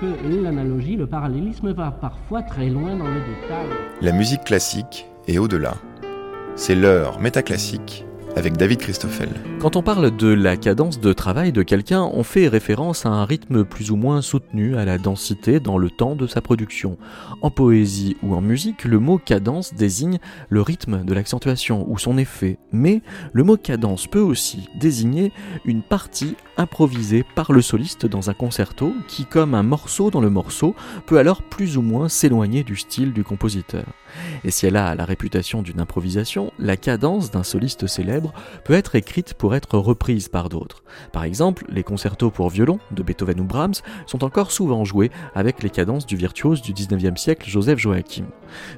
que l'analogie, le parallélisme va parfois très loin dans le détail. La musique classique est au-delà. C'est l'heure métaclassique avec David Christoffel. Quand on parle de la cadence de travail de quelqu'un, on fait référence à un rythme plus ou moins soutenu, à la densité dans le temps de sa production. En poésie ou en musique, le mot cadence désigne le rythme de l'accentuation ou son effet, mais le mot cadence peut aussi désigner une partie improvisée par le soliste dans un concerto qui, comme un morceau dans le morceau, peut alors plus ou moins s'éloigner du style du compositeur. Et si elle a la réputation d'une improvisation, la cadence d'un soliste célèbre peut être écrite pour être reprise par d'autres. Par exemple, les concertos pour violon de Beethoven ou Brahms sont encore souvent joués avec les cadences du virtuose du 19e siècle Joseph Joachim.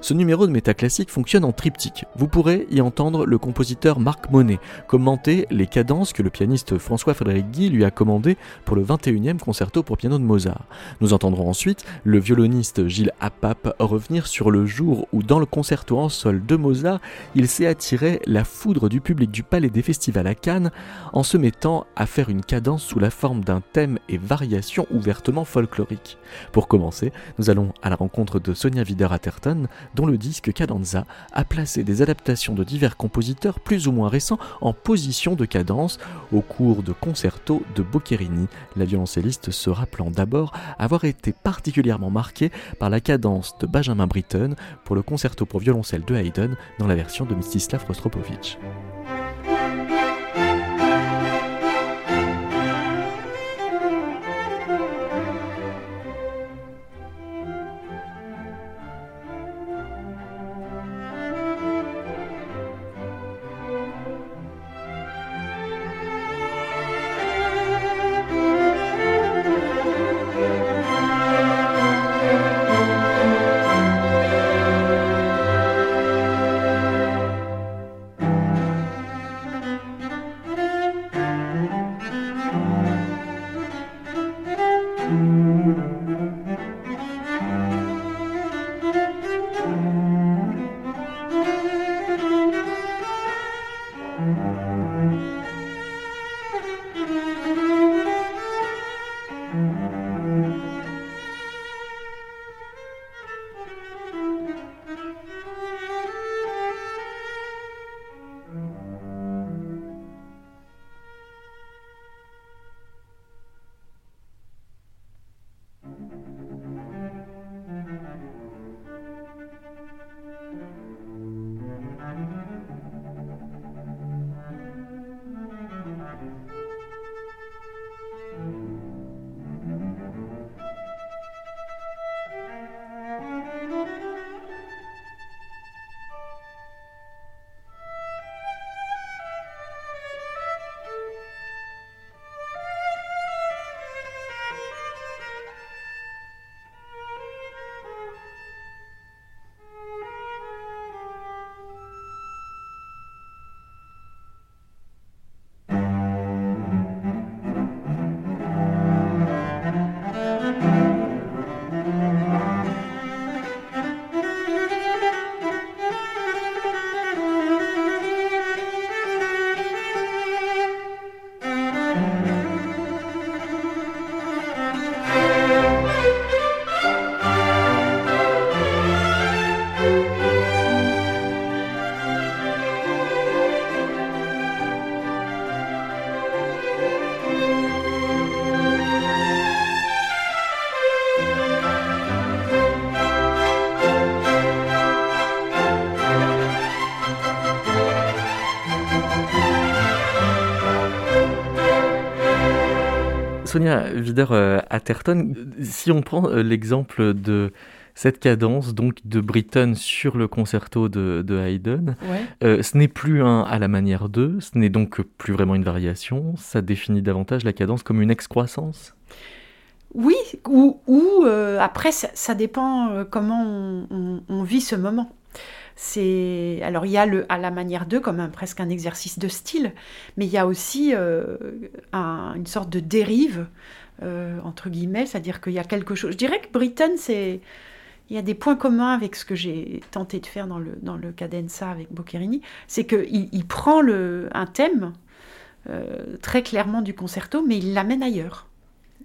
Ce numéro de métaclassique fonctionne en triptyque. Vous pourrez y entendre le compositeur Marc Monet commenter les cadences que le pianiste François-Frédéric Guy lui a commandées pour le 21e concerto pour piano de Mozart. Nous entendrons ensuite le violoniste Gilles Apap revenir sur le jour où dans le concerto en sol de Mozart, il s'est attiré la foudre du public du Palais des Festivals à Cannes en se mettant à faire une cadence sous la forme d'un thème et variation ouvertement folklorique. Pour commencer, nous allons à la rencontre de Sonia Wider-Atherton, dont le disque Cadenza a placé des adaptations de divers compositeurs plus ou moins récents en position de cadence au cours de concertos de Boccherini, la violoncelliste se rappelant d'abord avoir été particulièrement marquée par la cadence de Benjamin Britten pour le concerto pour violoncelle de Haydn dans la version de Mstislav Rostropovich. Sonia Wider-Atherton, si on prend euh, l'exemple de cette cadence donc de Britten sur le concerto de, Haydn, euh, ce n'est plus un à la manière d'eux, ce n'est donc plus vraiment une variation, ça définit davantage la cadence comme une excroissance? Oui, ou, euh, après ça, dépend comment on, vit ce moment. C'est alors il y a le à la manière d'eux comme presque un exercice de style, mais il y a aussi euh, une sorte de dérive euh, entre guillemets, c'est-à-dire qu'il y a quelque chose. Je dirais que Britain c'est il y a des points communs avec ce que j'ai tenté de faire dans le, dans le cadenza avec Boccherini, c'est qu'il il prend le, un thème euh, très clairement du concerto, mais il l'amène ailleurs.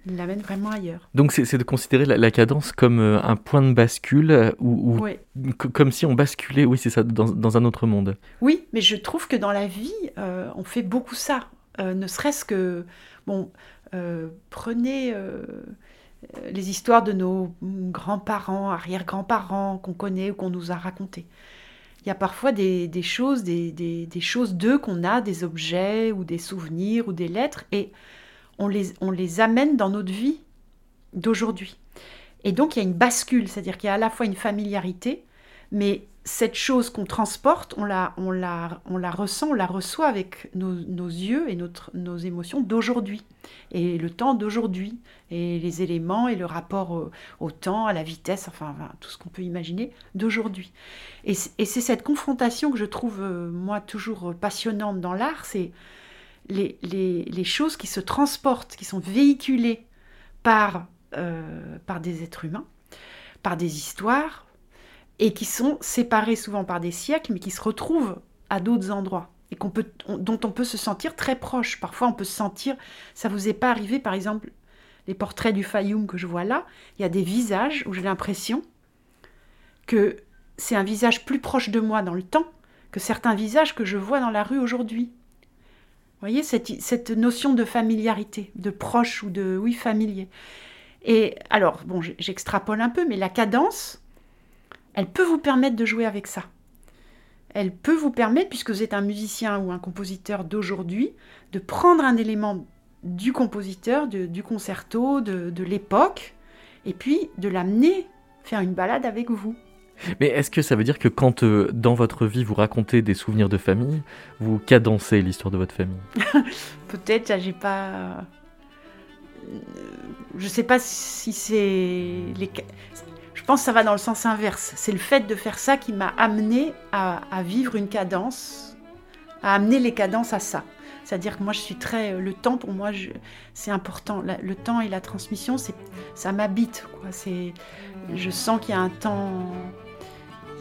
Il l'amène vraiment ailleurs. Donc c'est de considérer la, cadence comme euh, un point de bascule, euh, ou, comme si on basculait, oui c'est ça, dans, un autre monde. Oui, mais je trouve que dans la vie, euh, on fait beaucoup ça. ne serait-ce que, bon, prenez les histoires de nos grands-parents, arrière-grands-parents qu'on connaît ou qu'on nous a racontées. Il y a parfois des, choses, des, des choses d'eux qu'on a, des objets ou des souvenirs ou des lettres, et on les, on les amène dans notre vie d'aujourd'hui. Et donc il y a une bascule, c'est-à-dire qu'il y a à la fois une familiarité, mais cette chose qu'on transporte, on la, on, la, on la ressent, on la reçoit avec nos, yeux et notre, nos émotions d'aujourd'hui, et le temps d'aujourd'hui, et les éléments et le rapport au, temps, à la vitesse, enfin, tout ce qu'on peut imaginer d'aujourd'hui. Et, et c'est cette confrontation que je trouve, euh, moi, toujours passionnante dans l'art, c'est les, choses qui se transportent, qui sont véhiculées par, euh, par des êtres humains, par des histoires, et qui sont séparées souvent par des siècles, mais qui se retrouvent à d'autres endroits et dont on peut se sentir très proche. Parfois, on peut se sentir, ça vous est pas arrivé, par exemple, les portraits du Fayoum que je vois là, il y a des visages où j'ai l'impression que c'est un visage plus proche de moi dans le temps que certains visages que je vois dans la rue aujourd'hui voyez, cette, notion de familiarité, de proche ou de, oui, familier. Et alors, bon, j'extrapole un peu, mais la cadence, elle peut vous permettre de jouer avec ça. Elle peut vous permettre, puisque vous êtes un musicien ou un compositeur d'aujourd'hui, de prendre un élément du compositeur, du concerto, de l'époque, et puis de l'amener faire une balade avec vous. Mais est-ce que ça veut dire que quand euh, dans votre vie vous racontez des souvenirs de famille, vous cadencez l'histoire de votre famille? Peut-être, j'ai pas. Euh, je sais pas si c'est. Les... Je pense que ça va dans le sens inverse. C'est le fait de faire ça qui m'a amené à, vivre une cadence, à amener les cadences à ça. C'est-à-dire que moi, je suis très. Le temps, pour moi, c'est important. Le temps et la transmission, ça m'habite. Je sens qu'il y a un temps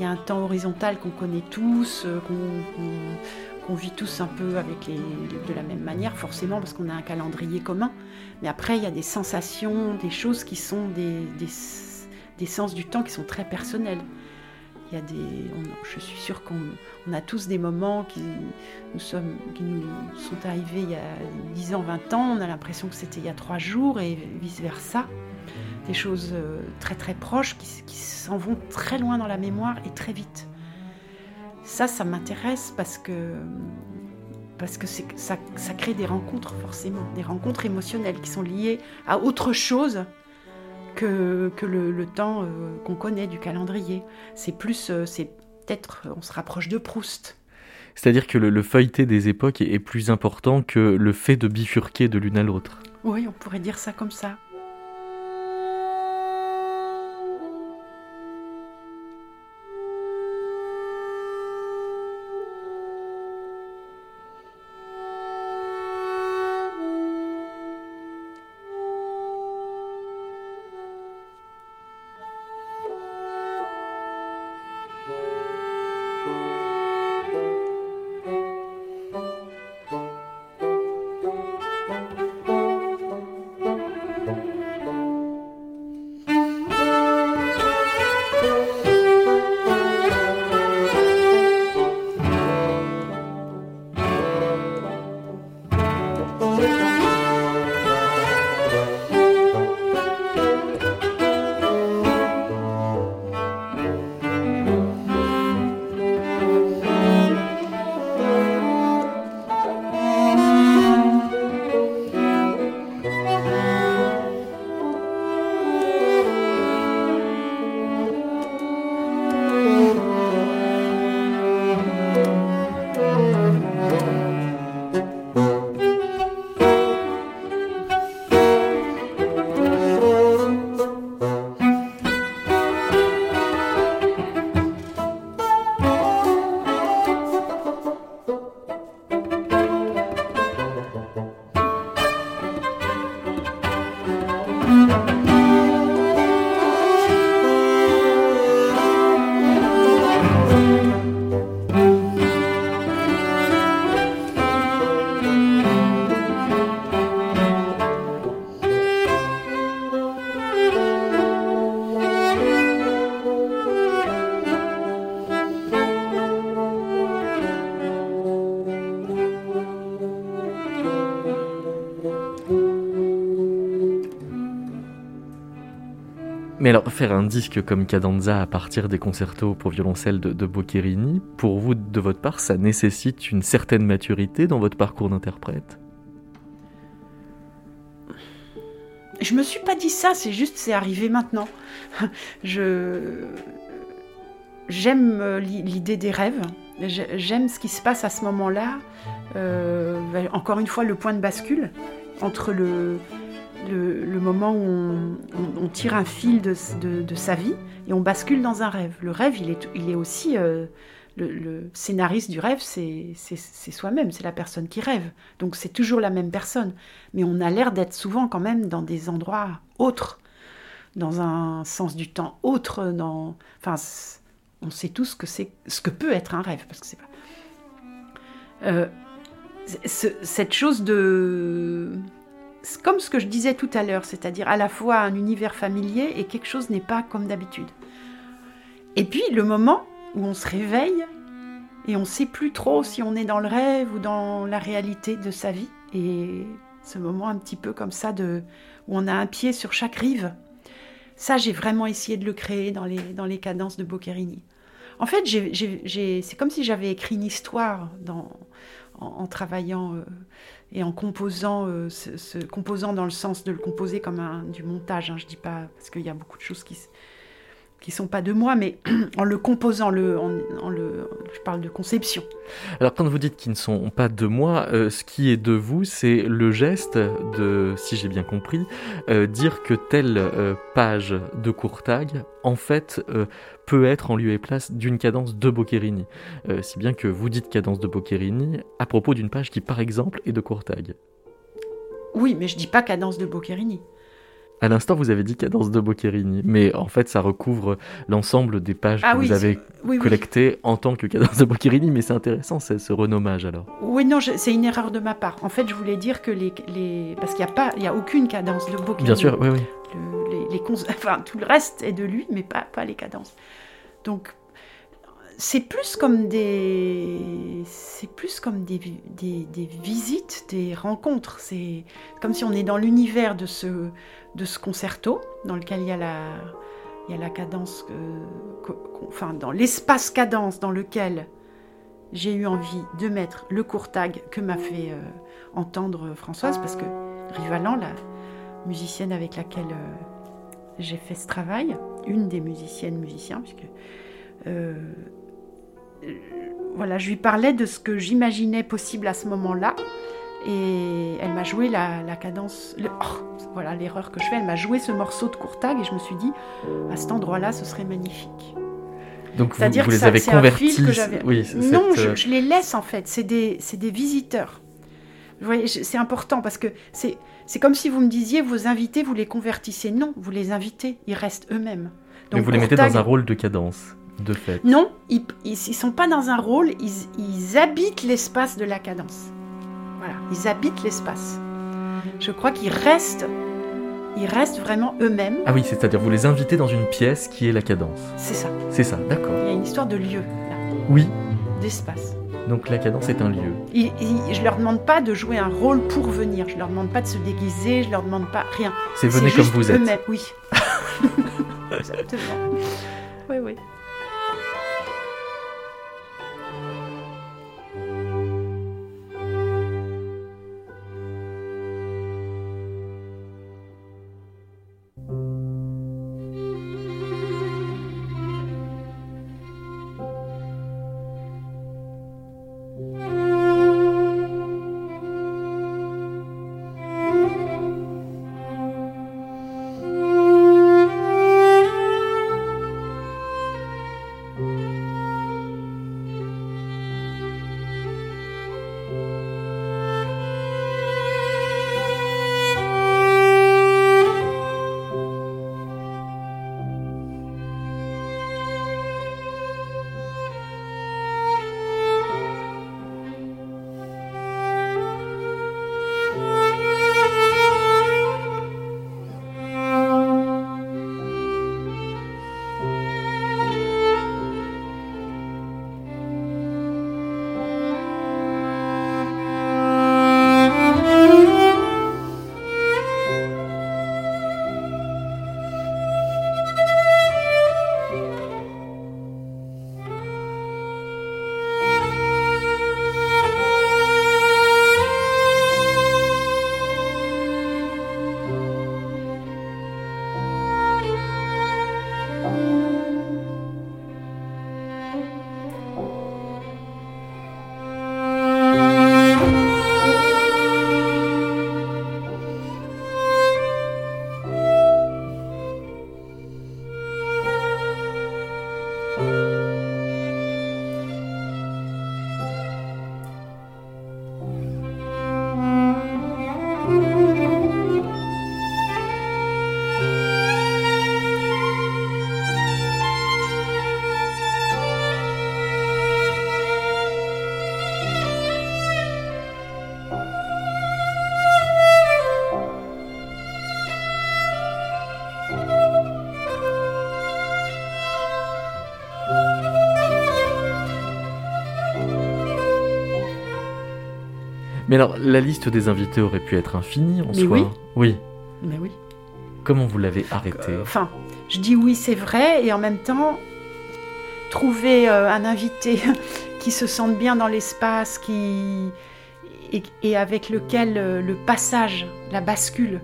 il y a un temps horizontal qu'on connaît tous, euh, qu'on vit tous un peu avec de la même manière, forcément, parce qu'on a un calendrier commun. Mais après, il y a des sensations, des choses qui sont des, sens du temps qui sont très personnels. Il y a des, je suis sûre qu'on a tous des moments qui nous, qui nous sont arrivés il y a 10 ans, 20 ans, on a l'impression que c'était il y a 3 jours et vice-versa des choses euh, très très proches qui, s'en vont très loin dans la mémoire et très vite. Ça, ça m'intéresse parce que parce que ça, ça crée des rencontres forcément, des rencontres émotionnelles qui sont liées à autre chose que, que le, temps euh, qu'on connaît du calendrier. C'est plus, euh, c'est peut-être, on se rapproche de Proust. C'est-à-dire que le, le, feuilleté des époques est plus important que le fait de bifurquer de l'une à l'autre. Oui, on pourrait dire ça comme ça. Alors, faire un disque comme Cadenza à partir des concertos pour violoncelle de, Boccherini, pour vous, de votre part, ça nécessite une certaine maturité dans votre parcours d'interprète? Je me suis pas dit ça, c'est juste, c'est arrivé maintenant. Je j'aime euh, l'idée des rêves, j'aime ce qui se passe à ce moment-là. Euh, encore une fois, le point de bascule entre le, le, moment où on, tire un fil de, sa vie et on bascule dans un rêve. Le rêve, il est, il est aussi... Euh, le, scénariste du rêve, c'est soi-même, c'est la personne qui rêve. Donc c'est toujours la même personne. Mais on a l'air d'être souvent quand même dans des endroits autres, dans un sens du temps autre. Dans, enfin, on sait tous que c'est, ce que peut être un rêve, parce que c'est pas. Euh, cette chose de comme ce que je disais tout à l'heure, c'est-à-dire à la fois un univers familier et quelque chose n'est pas comme d'habitude. Et puis le moment où on se réveille et on ne sait plus trop si on est dans le rêve ou dans la réalité de sa vie. Et ce moment un petit peu comme ça de où on a un pied sur chaque rive. Ça, j'ai vraiment essayé de le créer dans les, dans les cadences de Boccherini. En fait, c'est comme si j'avais écrit une histoire en, travaillant euh, et en composant, euh, composant dans le sens de le composer comme un, du montage. Hein, je dis pas parce qu'il y a beaucoup de choses qui qui sont pas de moi, mais en le composant, le, je parle de conception. Alors quand vous dites qu'ils ne sont pas de moi, euh, ce qui est de vous, c'est le geste de, si j'ai bien compris, dire que telle page de Courtag, en fait, peut être en lieu et place d'une cadence de Boccherini. Euh, si bien que vous dites cadence de Boccherini à propos d'une page qui, par exemple, est de Courtag. Oui, mais je dis pas cadence de Boccherini. À l'instant, vous avez dit cadence de Boccherini, mais en fait, ça recouvre l'ensemble des pages ah que vous avez collectées en tant que cadence de Boccherini, mais c'est intéressant, c'est ce renommage alors. Oui, non, c'est une erreur de ma part. En fait, je voulais dire que les. les... Parce qu'il n'y a, pas, il y a aucune cadence de Boccherini. Bien sûr, oui, oui. les, les enfin, tout le reste est de lui, mais pas, pas les cadences. Donc, c'est plus comme des c'est plus comme des, des, visites, des rencontres. C'est comme si on est dans l'univers de ce, de ce concerto dans lequel il y a la, il y a la cadence, enfin dans l'espace cadence dans lequel j'ai eu envie de mettre le courtag que m'a fait euh, entendre Françoise parce que Rivalan, la musicienne avec laquelle euh, j'ai fait ce travail, une des musiciennes musiciens, puisque euh, voilà, je lui parlais de ce que j'imaginais possible à ce moment-là. Et elle m'a joué la, cadence. Oh, voilà l'erreur que je fais. Elle m'a joué ce morceau de Courtag et je me suis dit, à cet endroit-là, ce serait magnifique. Donc vous, vous les avez convertis oui, Non, euh, je, les laisse en fait. C'est des, des visiteurs. Voyez, c'est important parce que c'est comme si vous me disiez, vos invités, vous les convertissez. Non, vous les invitez, ils restent eux-mêmes. Donc, Mais vous les mettez dans un rôle de cadence. De fait. Non, ils ne sont pas dans un rôle, ils, habitent l'espace de la cadence. Voilà, ils habitent l'espace. Je crois qu'ils restent, ils restent vraiment eux-mêmes. Ah oui, c'est-à-dire vous les invitez dans une pièce qui est la cadence. C'est ça. C'est ça, d'accord. Il y a une histoire de lieu là. Oui. D'espace. Donc la cadence est un lieu. Je je leur demande pas de jouer un rôle pour venir. Je leur demande pas de se déguiser. Je leur demande pas rien. C'est venez comme vous êtes. Oui. Exactement. Oui, oui. Mais alors, la liste des invités aurait pu être infinie en Mais soi. oui. Oui. Mais oui. Comment vous l'avez arrêté Euh, Enfin, je dis oui, c'est vrai, et en même temps, trouver euh, un invité qui se sente bien dans l'espace, qui et, et avec lequel euh, le passage, la bascule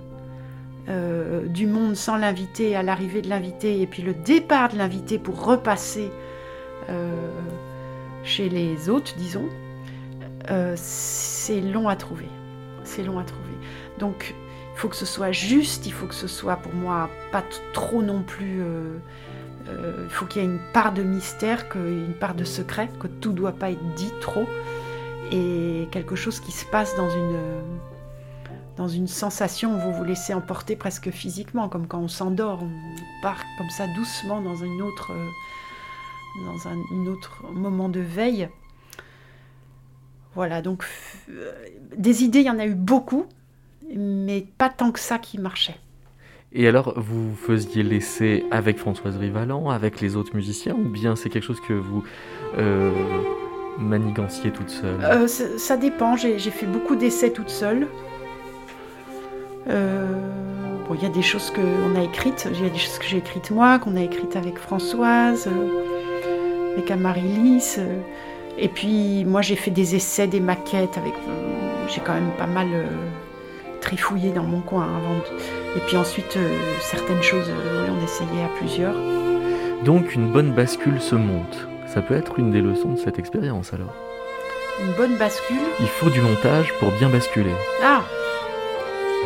euh, du monde sans l'invité à l'arrivée de l'invité, et puis le départ de l'invité pour repasser chez les autres, disons, euh, c'est long à trouver. C'est long à trouver. Donc, il faut que ce soit juste, il faut que ce soit pour moi pas trop non plus. euh, euh, il faut qu'il y ait une part de mystère, que- une part de secret, que tout ne doit pas être dit trop, et quelque chose qui se passe dans une, euh, dans une sensation où vous vous laissez emporter presque physiquement, comme quand on s'endort, on part comme ça doucement dans une autre, euh, dans un une autre moment de veille. Voilà, donc euh, des idées, il y en a eu beaucoup, mais pas tant que ça qui marchait. Et alors, vous faisiez l'essai avec Françoise Rivalan, avec les autres musiciens, ou bien c'est quelque chose que vous euh, maniganciez toute seule? Euh, ça, ça dépend, j'ai fait beaucoup d'essais toute seule. Euh, bon, il y a des choses qu'on a écrites, il y a des choses que j'ai écrites moi, qu'on a écrites avec Françoise, avec Amaryllis. euh, et puis moi j'ai fait des essais, des maquettes avec. euh, j'ai quand même pas mal euh, trifouillé dans mon coin avant. de- Et puis ensuite euh, certaines choses, oui, on essayait à plusieurs. Donc, une bonne bascule se monte. Ça peut être une des leçons de cette expérience alors. Une bonne bascule? Il faut du montage pour bien basculer. Ah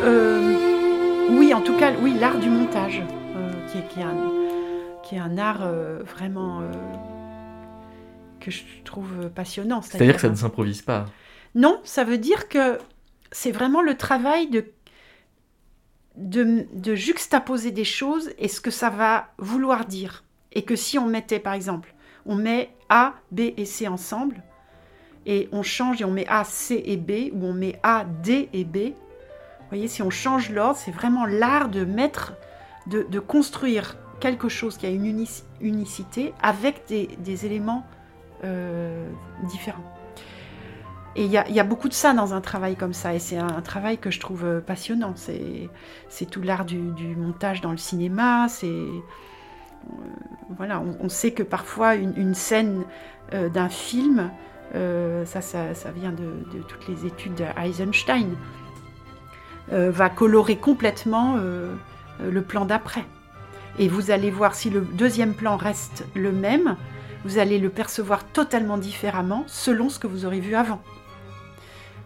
Euh, Oui, en tout cas, oui, l'art du montage, qui, est, qui, est un, qui est un art vraiment que je trouve passionnant. C'est-à-dire que ça ne s'improvise pas. Non, ça veut dire que c'est vraiment le travail de, de, de juxtaposer des choses et ce que ça va vouloir dire. Et que si on mettait, par exemple, on met A, B et C ensemble, et on change et on met A, C et B, ou on met A, D et B, vous voyez, si on change l'ordre, c'est vraiment l'art de mettre, de, de construire quelque chose qui a une unici- unicité avec des, des éléments euh, différents. Et il y, a- beaucoup de ça dans un travail comme ça, et c'est un, travail que je trouve euh, passionnant. C'est tout l'art du, montage dans le cinéma. C'est euh, voilà, on, sait que parfois une, scène euh, d'un film, ça, ça, vient de, de toutes les études d'Eisenstein, va colorer complètement le plan d'après. Et vous allez voir si le deuxième plan reste le même, vous allez le percevoir totalement différemment selon ce que vous aurez vu avant.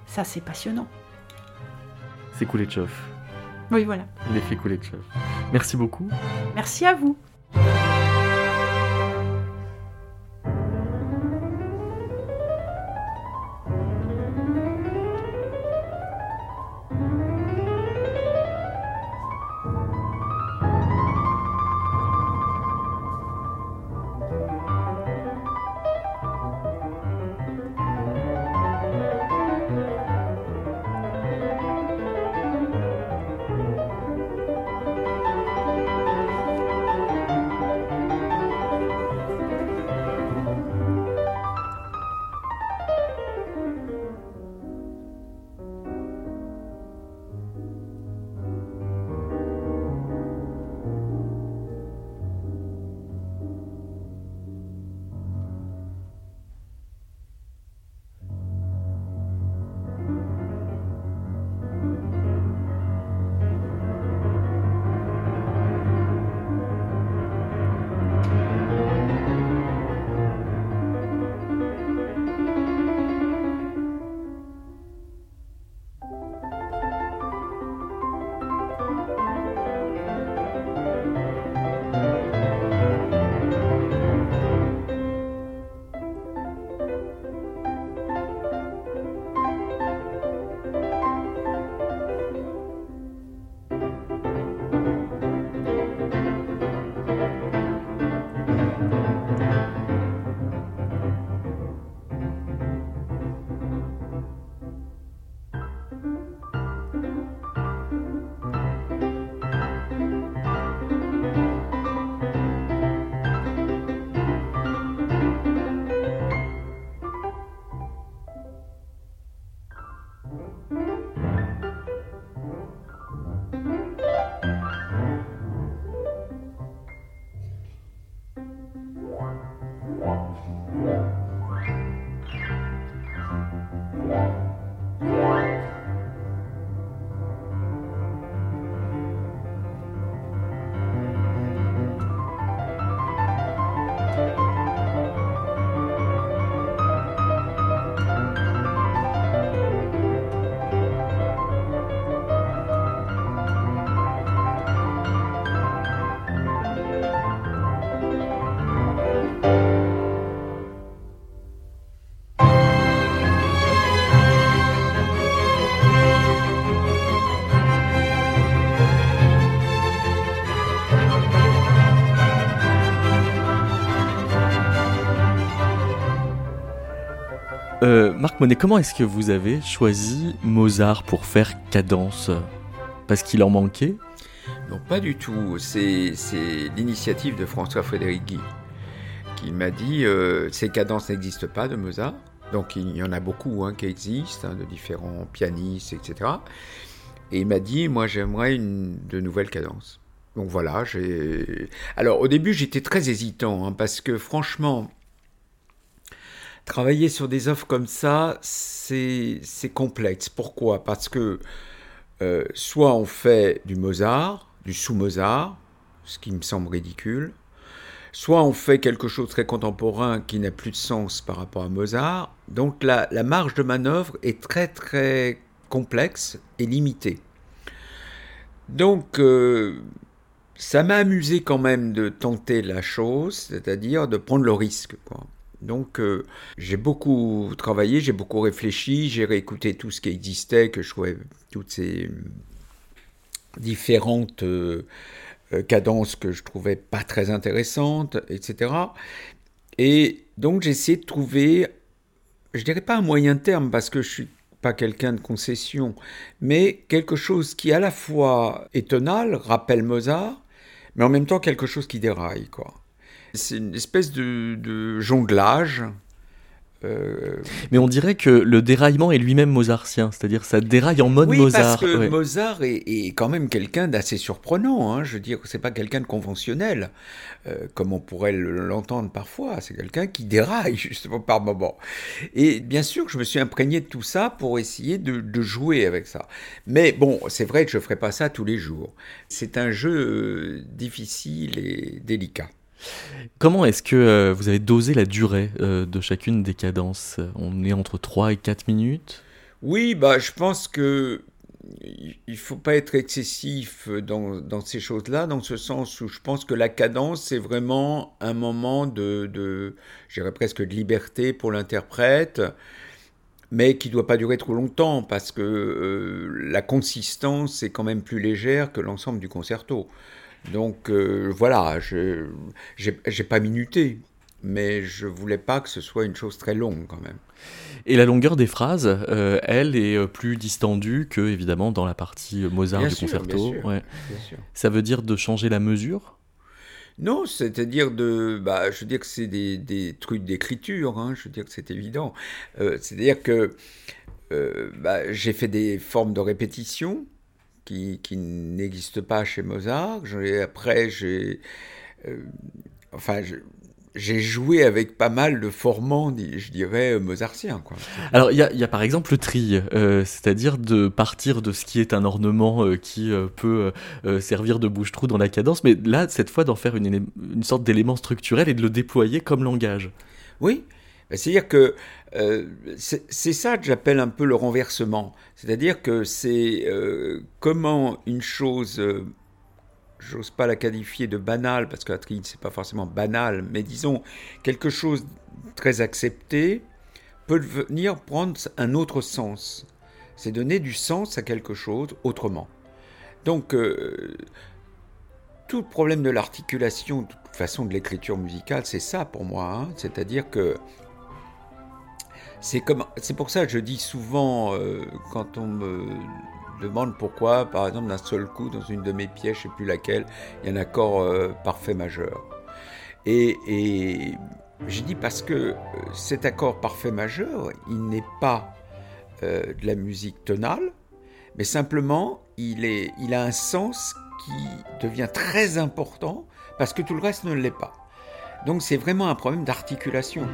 Ça, c'est passionnant. C'est Kuleshov. Oui, voilà. L'effet Kuleshov. Merci beaucoup. Merci à vous. Euh, Marc Monet, comment est-ce que vous avez choisi Mozart pour faire cadence? Parce qu'il en manquait? Non, pas du tout. C'est l'initiative de François-Frédéric Guy qui m'a dit euh, ces cadences n'existent pas de Mozart. Donc il y en a beaucoup hein, qui existent, hein, de différents pianistes, etc. Et il m'a dit, moi j'aimerais une, de nouvelles cadences. Donc voilà, j'ai. Alors au début j'étais très hésitant, hein, parce que franchement, travailler sur des offres comme ça, c'est complexe. Pourquoi? Parce que euh, soit on fait du Mozart, du sous-Mozart, ce qui me semble ridicule, soit on fait quelque chose de très contemporain qui n'a plus de sens par rapport à Mozart. Donc la, marge de manœuvre est très très complexe et limitée. Donc euh, ça m'a amusé quand même de tenter la chose, c'est-à-dire de prendre le risque. Donc euh, j'ai beaucoup travaillé, j'ai beaucoup réfléchi, j'ai réécouté tout ce qui existait, que je trouvais toutes ces différentes euh, euh, cadences que je trouvais pas très intéressantes, etc. Et donc j'ai essayé de trouver, je dirais pas un moyen terme parce que je suis pas quelqu'un de concession, mais quelque chose qui à la fois est tonal, rappelle Mozart, mais en même temps quelque chose qui déraille, quoi. C'est une espèce de, de jonglage euh, Mais on dirait que le déraillement est lui-même mozartien, c'est-à-dire ça déraille en mode oui, Mozart. Parce que Mozart est, quand même quelqu'un d'assez surprenant. Hein. Je veux dire, c'est pas quelqu'un de conventionnel, euh, comme on pourrait l'entendre parfois. C'est quelqu'un qui déraille justement par moments. Et bien sûr, je me suis imprégné de tout ça pour essayer de, de jouer avec ça. Mais bon, c'est vrai que je ferai pas ça tous les jours. C'est un jeu euh, difficile et délicat. Comment est-ce que euh, vous avez dosé la durée euh, de chacune des cadences? On est entre 3 et 4 minutes? Oui, bah, je pense que il faut pas être excessif dans, ces choses-là, dans ce sens où je pense que la cadence, c'est vraiment un moment de, de presque de liberté pour l'interprète, mais qui ne doit pas durer trop longtemps, parce que euh, la consistance est quand même plus légère que l'ensemble du concerto. Donc euh, voilà, je n'ai pas minuté, mais je voulais pas que ce soit une chose très longue quand même. Et la longueur des phrases, euh, elle, est euh, plus distendue que évidemment dans la partie Mozart du concerto. Ça veut dire de changer la mesure? Non, c'est-à-dire de, bah, je veux dire que c'est des, trucs d'écriture, hein, je veux dire que c'est évident. c'est-à-dire que bah, j'ai fait des formes de répétition, qui, qui n'existe pas chez Mozart. Après, j'ai. Euh, enfin, j'ai joué avec pas mal de formants, je dirais, euh, mozartiens. Quoi. Alors, il y, y a, par exemple le tri, euh, c'est-à-dire de partir de ce qui est un ornement qui peut servir de bouche-trou dans la cadence, mais là, cette fois, d'en faire une, une sorte d'élément structurel et de le déployer comme langage. Oui, bah, c'est-à-dire que euh, c'est ça que j'appelle un peu le renversement. C'est-à-dire que c'est euh, comment une chose, euh, j'ose pas la qualifier de banale, parce que la ce c'est pas forcément banal, mais disons quelque chose très accepté, peut venir prendre un autre sens. C'est donner du sens à quelque chose autrement. Donc, tout le problème de l'articulation, de toute façon de l'écriture musicale, c'est ça pour moi. Hein. C'est-à-dire que c'est pour ça que je dis souvent euh, quand on me demande pourquoi, par exemple, d'un seul coup, dans une de mes pièces, je ne sais plus laquelle, il y a un accord euh, parfait majeur. Et, j'ai dit parce que euh, cet accord parfait majeur, il n'est pas de la musique tonale, mais simplement il a un sens qui devient très important parce que tout le reste ne l'est pas. Donc c'est vraiment un problème d'articulation.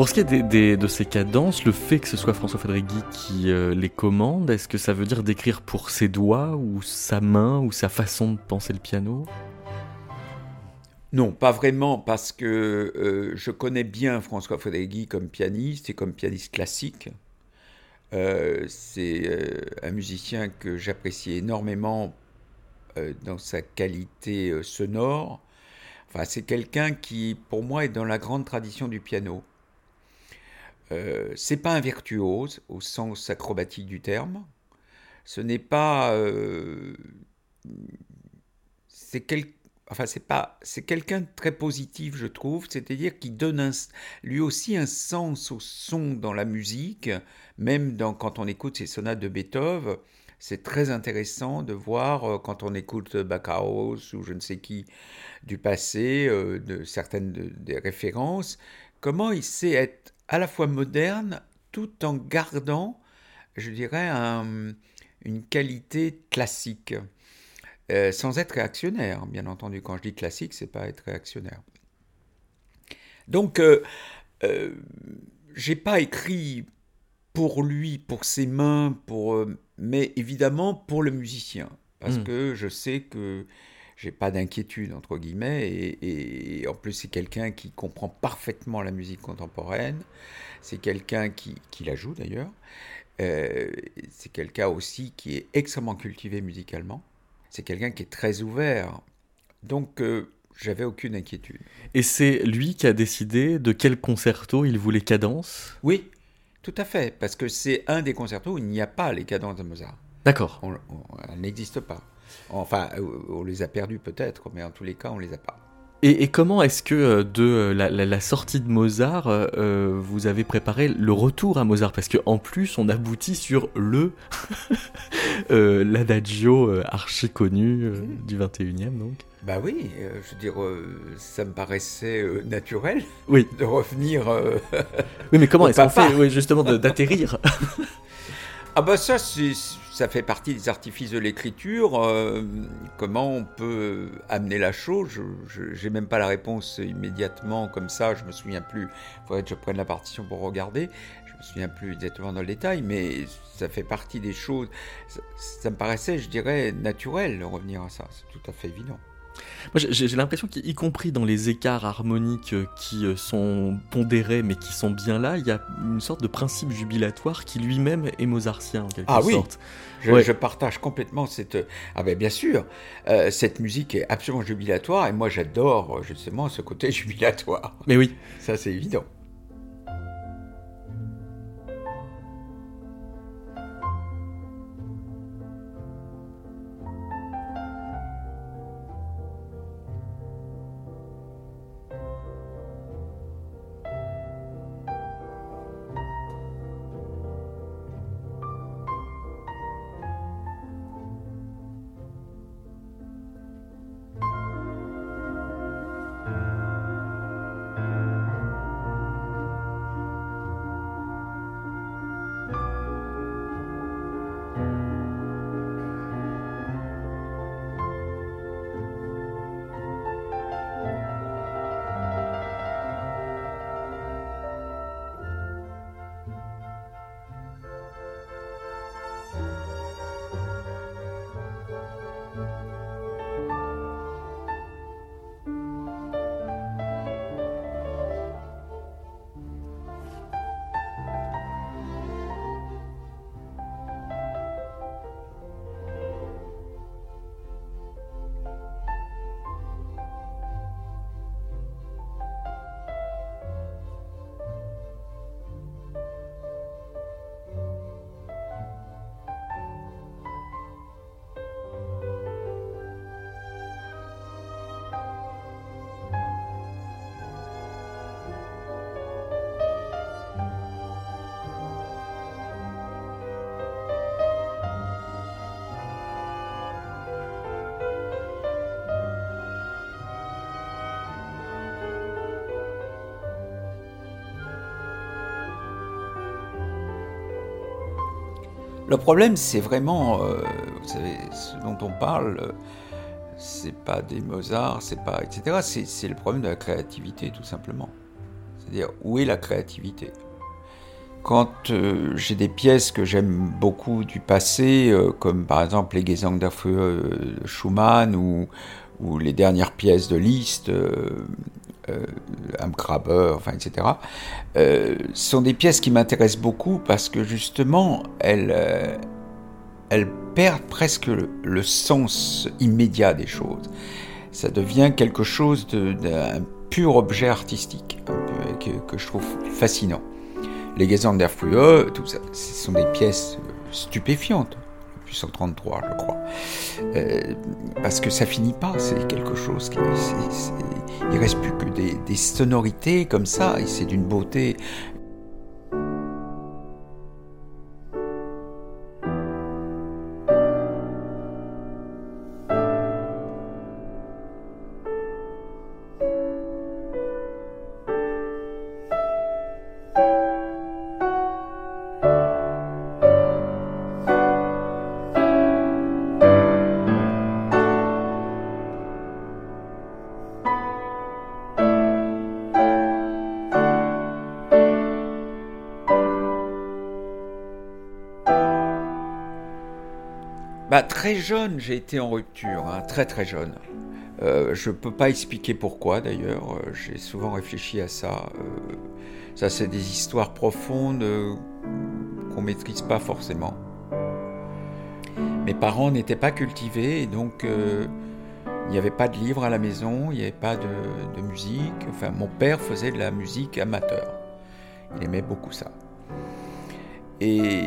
Pour ce qui est de ces cadences, le fait que ce soit François Fedregui qui euh, les commande, est-ce que ça veut dire d'écrire pour ses doigts ou sa main ou sa façon de penser le piano? Non, pas vraiment, parce que euh, je connais bien François Fedregui comme pianiste et comme pianiste classique. Euh, c'est un musicien que j'apprécie énormément dans sa qualité sonore. Enfin, c'est quelqu'un qui, pour moi, est dans la grande tradition du piano. Euh, c'est pas un virtuose au sens acrobatique du terme. Ce n'est pas. Euh, c'est quel, enfin c'est pas, c'est quelqu'un de très positif, je trouve. C'est-à-dire qui donne lui aussi un sens au son dans la musique, même quand on écoute ses sonates de Beethoven. C'est très intéressant de voir euh, quand on écoute Bacchaus ou je ne sais qui du passé, de certaines des références, comment il sait être à la fois moderne tout en gardant, je dirais, une qualité classique, euh, sans être réactionnaire, bien entendu. Quand je dis classique, c'est pas être réactionnaire. Donc, euh, euh, j'ai pas écrit pour lui, pour ses mains, pour, euh, mais évidemment pour le musicien, parce hmm. que je sais que j'ai pas d'inquiétude entre guillemets et, en plus c'est quelqu'un qui comprend parfaitement la musique contemporaine c'est quelqu'un qui, qui, la joue d'ailleurs euh, c'est quelqu'un aussi qui est extrêmement cultivé musicalement c'est quelqu'un qui est très ouvert donc euh, j'avais aucune inquiétude. Et c'est lui qui a décidé de quel concerto il voulait cadence? Oui tout à fait parce que c'est un des concertos où il n'y a pas les cadences de Mozart. D'accord. Elles n'existent pas Enfin, euh, on les a perdus peut-être, mais en tous les cas, on les a pas. Et, comment est-ce que euh, de euh, la, sortie de Mozart, vous avez préparé le retour à Mozart? Parce qu'en plus, on aboutit sur le l'adagio archi connu du 21e, donc. Bah oui, je veux dire, ça me paraissait naturel oui. de revenir. oui, mais comment est-ce qu'on fait? Justement d'atterrir Ah bah ça, ça fait partie des artifices de l'écriture. Euh, comment on peut amener la chose? Je n'ai même pas la réponse immédiatement comme ça, je me souviens plus. Il faudrait que je prenne la partition pour regarder. Je me souviens plus exactement dans le détail, mais ça fait partie des choses. ça me paraissait, je dirais, naturel de revenir à ça. C'est tout à fait évident. Moi, j'ai l'impression qu'y compris dans les écarts harmoniques euh, qui euh, sont pondérés mais qui sont bien là, il y a une sorte de principe jubilatoire qui lui-même est mozartien en quelque ah, sorte. Oui. Je, partage complètement cette. Ah ben bien sûr, euh, cette musique est absolument jubilatoire et moi j'adore justement ce côté jubilatoire. Mais oui, ça c'est évident. Le problème, c'est vraiment, euh, vous savez, ce dont on parle, euh, c'est pas des Mozart, c'est pas, etc. C'est le problème de la créativité, tout simplement. C'est-à-dire, où est la créativité? Quand euh, j'ai des pièces que j'aime beaucoup du passé, comme par exemple les Gesang dafür de Schumann ou, les dernières pièces de Liszt, euh, Amkraber, enfin, etc., sont des pièces qui m'intéressent beaucoup parce que justement, elles, elles perdent presque le, sens immédiat des choses. Ça devient quelque chose d'un pur objet artistique que, que, je trouve fascinant. Les Gesang der Frühe, tout ça, ce sont des pièces stupéfiantes. 133, je crois. Euh, parce que ça finit pas, c'est quelque chose qui. Est, il reste plus que des, des sonorités comme ça, et c'est d'une beauté jeune, j'ai été en rupture, hein, très très jeune. Euh, je ne peux pas expliquer pourquoi d'ailleurs, euh, j'ai souvent réfléchi à ça. Euh, ça, c'est des histoires profondes qu'on maîtrise pas forcément. Mes parents n'étaient pas cultivés et donc il n'y avait pas de livres à la maison, il n'y avait pas de, musique. Enfin, mon père faisait de la musique amateur. Il aimait beaucoup ça. Et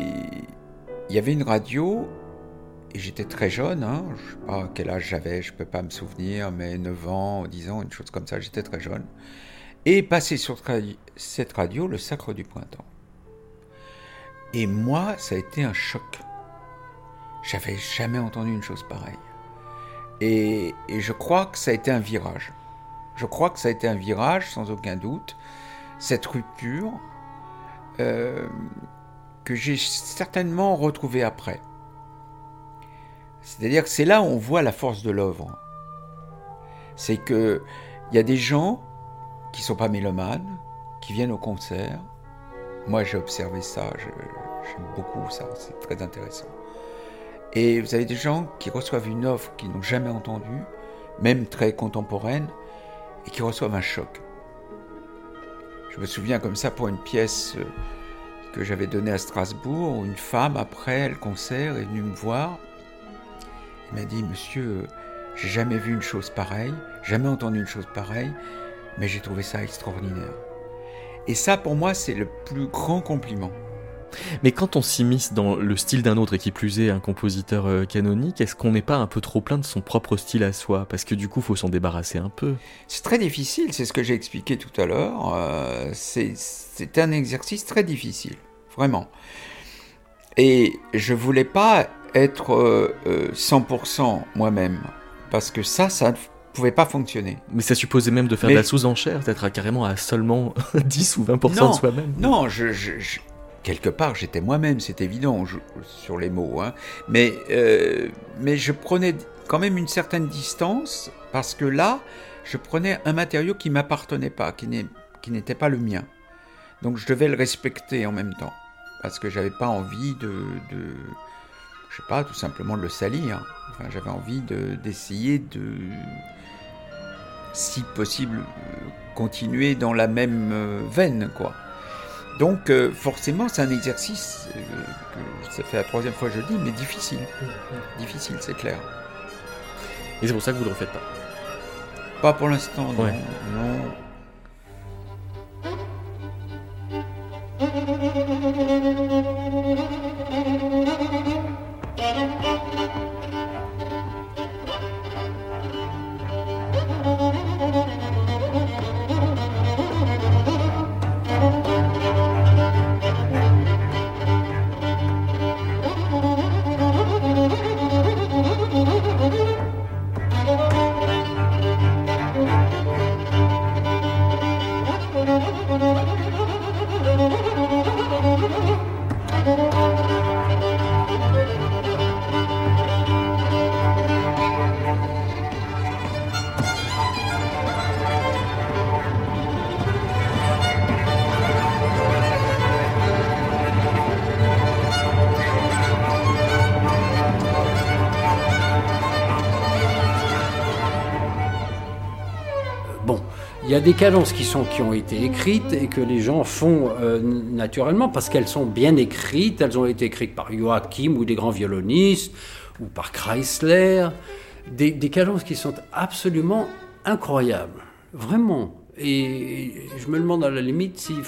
il y avait une radio et j'étais très jeune, hein, sais pas quel âge j'avais, je peux pas me souvenir, mais 9 ans, 10 ans, une chose comme ça, j'étais très jeune. Et passé sur cette radio, le Sacre du Printemps. Et moi, ça a été un choc. J'avais jamais entendu une chose pareille. Et, et, je crois que ça a été un virage. Je crois que ça a été un virage, sans aucun doute. Cette rupture euh, que j'ai certainement retrouvée après. C'est-à-dire que c'est là où on voit la force de l'œuvre. C'est que il y a des gens qui sont pas mélomanes, qui viennent au concert. Moi, j'ai observé ça, j'aime beaucoup ça, c'est très intéressant. Et vous avez des gens qui reçoivent une offre qu'ils n'ont jamais entendue, même très contemporaine, et qui reçoivent un choc. Je me souviens comme ça pour une pièce que j'avais donnée à Strasbourg, où une femme, après le concert, est venue me voir il m'a dit, monsieur, j'ai jamais vu une chose pareille, jamais entendu une chose pareille, mais j'ai trouvé ça extraordinaire. Et ça, pour moi, c'est le plus grand compliment. Mais quand on s'immisce dans le style d'un autre et qui plus est un compositeur euh, canonique, est-ce qu'on n'est pas un peu trop plein de son propre style à soi? Parce que du coup, il faut s'en débarrasser un peu. C'est très difficile, c'est ce que j'ai expliqué tout à l'heure. Euh, c'est un exercice très difficile, vraiment. Et je voulais pas être euh, 100% moi-même. Parce que ça, ça ne pouvait pas fonctionner. Mais ça supposait même de faire Mais... de la sous-enchère, d'être carrément à seulement 10 ou 20% non, de soi-même. Non, je, je, je, quelque part, j'étais moi-même, c'est évident je, sur les mots. Hein. Mais, euh, mais je prenais quand même une certaine distance, parce que là, je prenais un matériau qui m'appartenait pas, qui n'était pas le mien. Donc je devais le respecter en même temps, parce que j'avais pas envie de, de je sais pas, tout simplement de le salir. Enfin, j'avais envie d'essayer de, de, si possible, continuer dans la même euh, veine, quoi. Donc, euh, forcément, c'est un exercice euh, que ça fait la troisième fois que je le dis, mais difficile. Difficile, c'est clair. Et c'est pour ça que vous ne le refaites pas? Pas pour l'instant, non. Ouais. non. Y a des cadences qui, sont, qui ont été écrites et que les gens font euh, naturellement parce qu'elles sont bien écrites. Elles ont été écrites par Joachim ou des grands violonistes ou par Chrysler. Des, des cadences qui sont absolument incroyables. Vraiment. Et je me demande à la limite s'il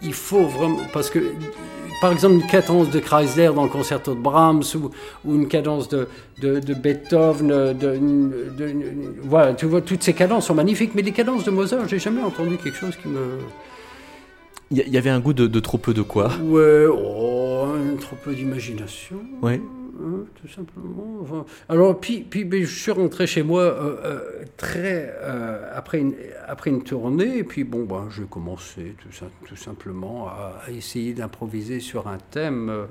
il faut vraiment. Parce que, par exemple, une cadence de Chrysler dans le concerto de Brahms ou, une cadence de, de, Beethoven, de, voilà, tu vois, toutes ces cadences sont magnifiques, mais les cadences de Mozart, j'ai jamais entendu quelque chose qui me. Il y, avait un goût de, trop peu de quoi? Ouais, oh, trop peu d'imagination. Ouais. Hein, tout simplement. alors, puis, je suis rentré chez moi euh, euh, euh, après, une, tournée, et puis bon, ben, j'ai commencé tout, simplement à, essayer d'improviser sur un thème.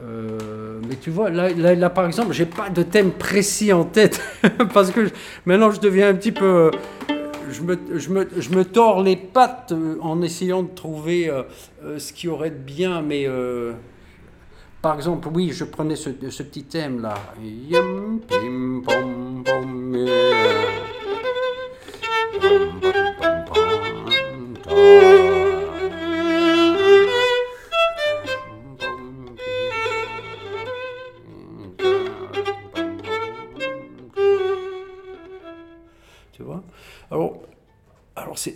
mais tu vois, là, par exemple, j'ai pas de thème précis en tête, parce que maintenant je deviens un petit peu. Je me, je, me, je me, tords les pattes en essayant de trouver ce qui aurait de bien, mais par exemple, oui, je prenais ce, petit thème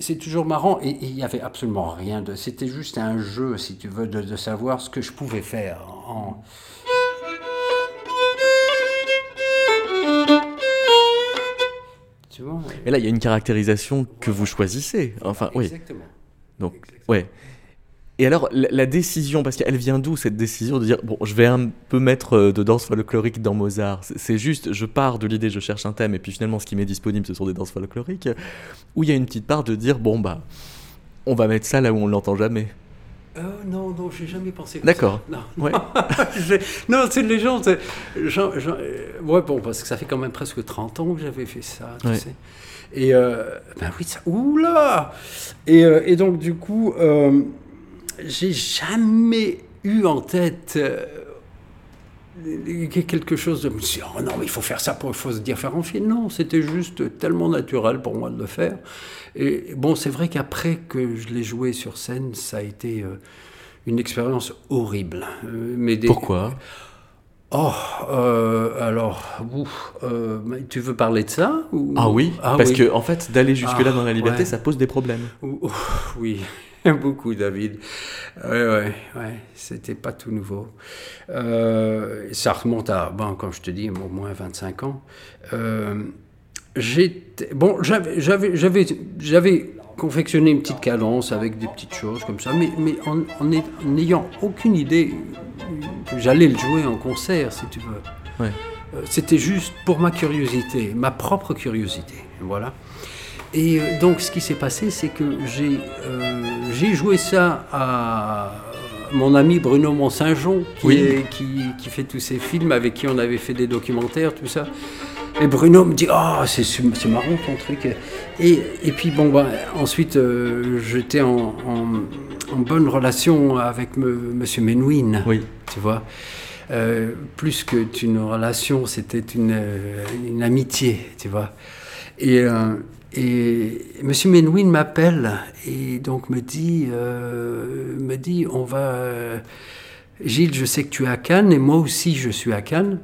c'est toujours marrant et il n'y avait absolument rien de. C'était juste un jeu, si tu veux, de, savoir ce que je pouvais faire. En... Tu vois, et là, il y a une caractérisation que vous choisissez. Enfin, oui. Exactement. Donc, ouais. Et alors, la, décision, parce qu'elle vient d'où cette décision de dire, bon, je vais un peu mettre euh, de danse folklorique dans Mozart C'est juste, je pars de l'idée, je cherche un thème, et puis finalement, ce qui m'est disponible, ce sont des danses folkloriques, où il y a une petite part de dire, bon, bah, on va mettre ça là où on l'entend jamais. Euh, non, non, j'ai jamais pensé. D'accord. Non, ouais. non, c'est les gens. Genre, euh, ouais, bon, parce que ça fait quand même presque 30 ans que j'avais fait ça, tu sais. Et ben oui, ça. Oula et, et donc, du coup j'ai jamais eu en tête euh, quelque chose de oh non mais il faut faire ça pour il faut se dire faire en film. Non c'était juste tellement naturel pour moi de le faire. Et bon c'est vrai qu'après que je l'ai joué sur scène ça a été euh, une expérience horrible. Euh, mais pourquoi? Oh, alors, tu veux parler de ça Ah oui, ah parce qu'en que en fait, d'aller jusque-là ah, dans la liberté, ça pose des problèmes. oui, Beaucoup, David. Oui, oui, ouais. C'était pas tout nouveau. Euh, ça remonte à, bon, comme je te dis, au moins 25 ans. Euh, bon, j'avais confectionné une petite cadence avec des petites choses comme ça, mais, mais en n'ayant aucune idée que j'allais le jouer en concert, si tu veux. Ouais. Euh, c'était juste pour ma curiosité, ma propre curiosité. Voilà. Et euh, donc, ce qui s'est passé, c'est que j'ai j'ai joué ça à mon ami Bruno Mont-Saint-Jean, qui, qui, fait tous ces films, avec qui on avait fait des documentaires, tout ça. Et Bruno me dit Oh, c'est marrant ton truc. Et, et puis, bon, bah, ensuite, euh, j'étais en, en, bonne relation avec Monsieur Menouin, oui. tu vois. Euh, plus qu'une relation, c'était une, une, amitié, tu vois. Et, euh, et M. Menouin m'appelle et donc me dit, euh, me dit on va. Euh, Gilles, je sais que tu es à Cannes et moi aussi je suis à Cannes.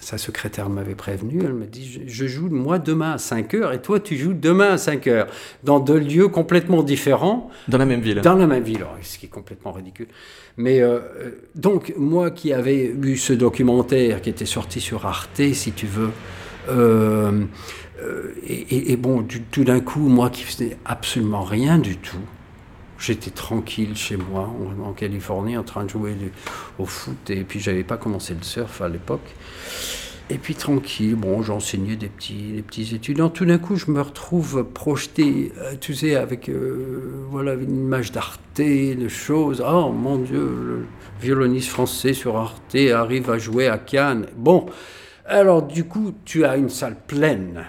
Sa secrétaire m'avait prévenu. Elle me dit je, joue moi demain à 5 heures et toi tu joues demain à 5 heures dans deux lieux complètement différents. Dans la même ville. Dans la même ville, ce qui est complètement ridicule. Mais euh, donc moi qui avais vu ce documentaire qui était sorti sur Arte, si tu veux. Euh, et, bon, tout d'un coup, moi qui faisais absolument rien du tout, j'étais tranquille chez moi en, Californie en train de jouer au foot et puis j'avais pas commencé le surf à l'époque. Et puis tranquille, bon, j'enseignais des petits, des petits étudiants. Tout d'un coup, je me retrouve projeté, euh, tu sais, avec euh, voilà une image d'Arte, de choses. Oh mon Dieu, le violoniste français sur Arte arrive à jouer à Cannes. Bon, alors du coup, tu as une salle pleine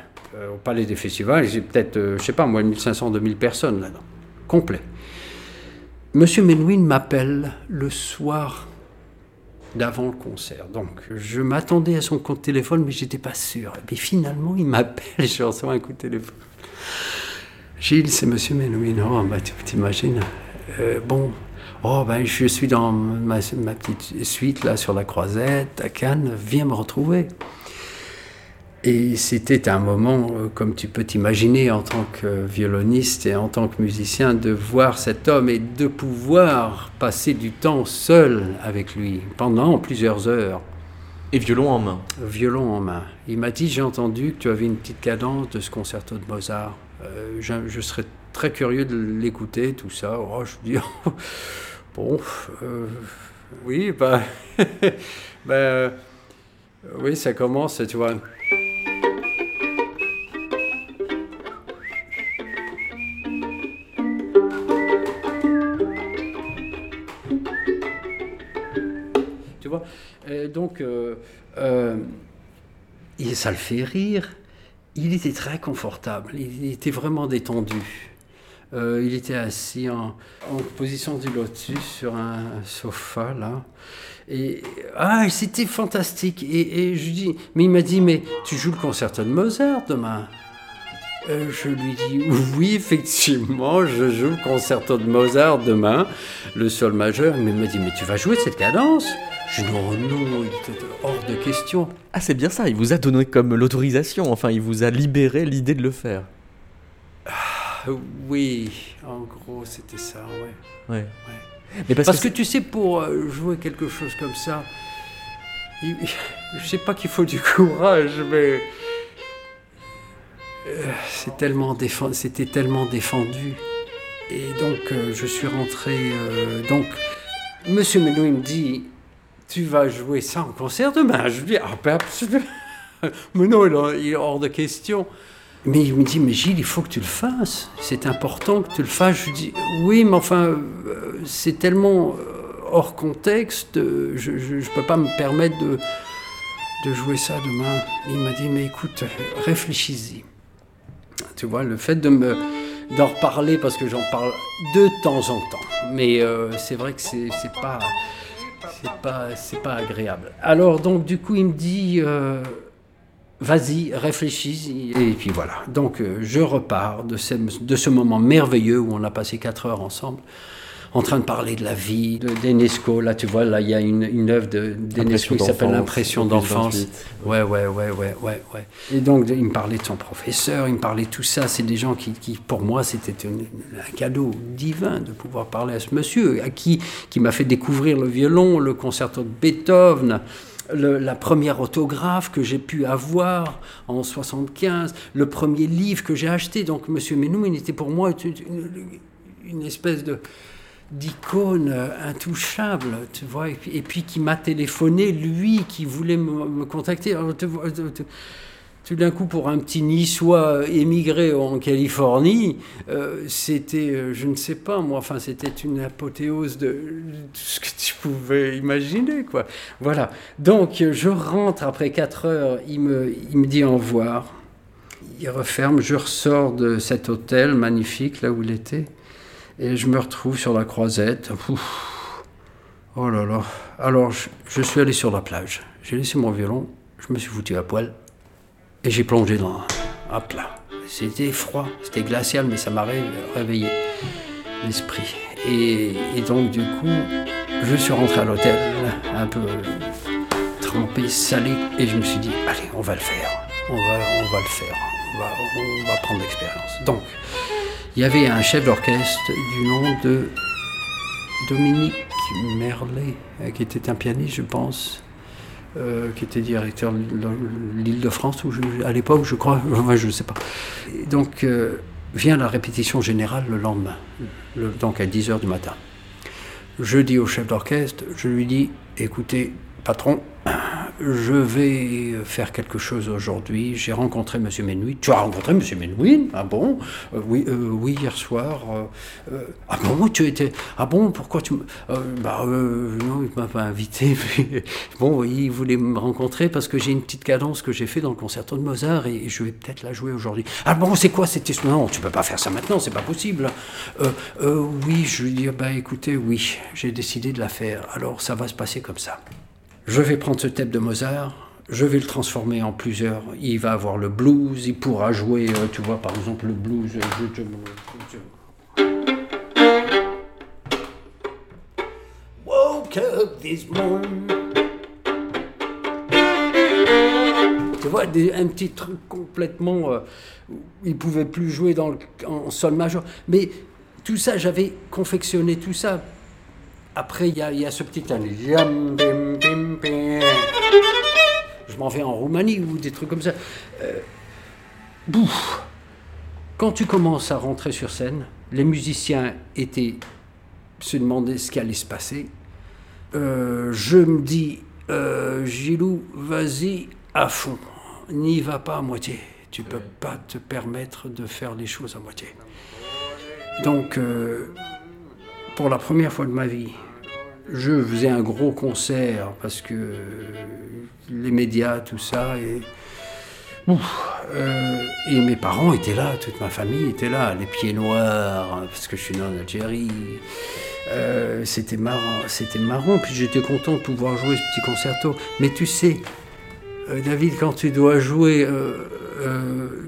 au Palais des Festivals, j'ai peut-être, euh, je sais pas, de 1500, 2000 personnes là-dedans, complet. Monsieur Menouin m'appelle le soir d'avant le concert. Donc, je m'attendais à son compte téléphone, mais j'étais pas sûr. Et puis finalement, il m'appelle, je reçois un coup de téléphone. Gilles, c'est Monsieur Menuhin. Oh, bah, tu t'imagines. Euh, bon, oh, ben, je suis dans ma, petite suite là sur la croisette à Cannes. Viens me retrouver. Et c'était un moment, euh, comme tu peux t'imaginer en tant que violoniste et en tant que musicien, de voir cet homme et de pouvoir passer du temps seul avec lui pendant plusieurs heures. Et violon en main. Violon en main. Il m'a dit, j'ai entendu que tu avais une petite cadence de ce concerto de Mozart. Euh, je, serais très curieux de l'écouter, tout ça. Oh, je dis, bon, euh, oui, bah, bah oui, ça commence, tu vois. Donc, euh, euh, et ça le fait rire. Il était très confortable, il était vraiment détendu. Euh, il était assis en, position du lotus sur un sofa, là. Et ah, c'était fantastique. Et, et, je dis, mais il m'a dit, mais tu joues le concerto de Mozart demain Je lui dis, oui, effectivement, je joue le concerto de Mozart demain, le sol majeur. Mais il m'a dit, mais tu vas jouer cette cadence non, non, il était hors de question. Ah, c'est bien ça, il vous a donné comme l'autorisation, enfin, il vous a libéré l'idée de le faire. Ah, oui, en gros, c'était ça, ouais. Ouais. Mais parce, que, tu sais, pour euh, jouer quelque chose comme ça, je sais pas qu'il faut du courage, mais euh, c'est tellement c'était tellement défendu. Et donc, euh, je suis rentré. donc, Monsieur Melou, il me dit tu vas jouer ça en concert demain. Je lui dis, ah ben absolument. Mais non, il est hors de question. Mais il me dit, mais Gilles, il faut que tu le fasses. C'est important que tu le fasses. Je lui dis, oui, mais enfin, euh, c'est tellement euh, hors contexte, je ne peux pas me permettre de, de jouer ça demain. Il m'a dit, mais écoute, réfléchis-y. Tu vois, le fait de me d'en reparler, parce que j'en parle de temps en temps, mais euh, c'est vrai que c'est pas c'est pas, c'est pas agréable. Alors, donc, du coup, il me dit euh, vas-y, réfléchis. Et puis voilà. Donc, euh, je repars de ce, de ce moment merveilleux où on a passé quatre heures ensemble en train de parler de la vie d'Enesco. Là, tu vois, là, il y a une, une œuvre d'Enesco qui s'appelle L'impression d'enfance. Ouais, ouais, ouais, ouais, ouais, ouais. Et donc, il me parlait de son professeur, il me parlait de tout ça. C'est des gens qui, qui pour moi, c'était un cadeau divin de pouvoir parler à ce monsieur, à qui, qui m'a fait découvrir le violon, le concerto de Beethoven. la première autographe que j'ai pu avoir en 75, le premier livre que j'ai acheté. Donc, Monsieur Menou, il était pour moi une espèce de, d'icône intouchable, tu vois, et puis, qui m'a téléphoné, lui, qui voulait me, contacter. tout d'un coup, pour un petit niçois émigré en Californie, euh, c'était, euh, je ne sais pas, moi, enfin, c'était une apothéose de, ce que tu pouvais imaginer, quoi. Voilà. Donc, je rentre après 4 heures, il me, il me dit au revoir. Il referme, je ressors de cet hôtel magnifique, là où il était. Et je me retrouve sur la croisette. Oh là là. Alors, je, suis allé sur la plage. J'ai laissé mon violon, je me suis foutu à poil et j'ai plongé dans. Hop là. C'était froid, c'était glacial, mais ça m'a réveillé l'esprit. Et, donc, du coup, je suis rentré à l'hôtel, un peu trempé, salé, et je me suis dit, allez, on va le faire. On va, on va le faire. On va, on va prendre l'expérience. Donc, il y avait un chef d'orchestre du nom de Dominique Merlet, euh, qui était un pianiste, je pense, euh, qui était directeur de l'île de France, à l'époque, je crois, je ne sais pas. donc, euh, vient la répétition générale le lendemain, donc à 10h du matin. Je dis au chef d'orchestre, je lui dis, écoutez, patron, je vais faire quelque chose aujourd'hui. J'ai rencontré M. Menouin. Tu as rencontré M. Menouin Ah bon? Euh, oui, euh, oui, hier soir. Euh, ah bon, tu étais. Ah bon, pourquoi tu. bah, non, il m'a pas invité. bon, oui, il voulait me rencontrer parce que j'ai une petite cadence que j'ai fait dans le concerto de Mozart et je vais peut-être la jouer aujourd'hui. Ah bon, c'est quoi cette Non, tu peux pas faire ça maintenant, c'est pas possible. oui, je lui dis, bah écoutez, oui, j'ai décidé de la faire. Alors ça va se passer comme ça. Je vais prendre ce thème de Mozart, je vais le transformer en plusieurs. Il va avoir le blues, il pourra jouer, euh, tu vois, par exemple, le blues. euh, Woke up this morning. Tu vois, un petit truc complètement. euh, il pouvait plus jouer dans en sol majeur. Mais tout ça, j'avais confectionné tout ça. Après, il y a, ce petit. Je m'en vais en Roumanie ou des trucs comme ça. Euh, bouf. Quand tu commences à rentrer sur scène, les musiciens étaient se demandaient ce qui allait se passer. Euh, je me dis, euh, Gilou, vas-y à fond, n'y va pas à moitié. Tu peux pas te permettre de faire les choses à moitié. Donc, euh, pour la première fois de ma vie, je faisais un gros concert parce que les médias, tout ça, et, euh, et mes parents étaient là, toute ma famille était là, les pieds noirs, parce que je suis né en Algérie. Euh, c'était marrant, c'était marrant, puis j'étais content de pouvoir jouer ce petit concerto. Mais tu sais, euh, David, quand tu dois jouer,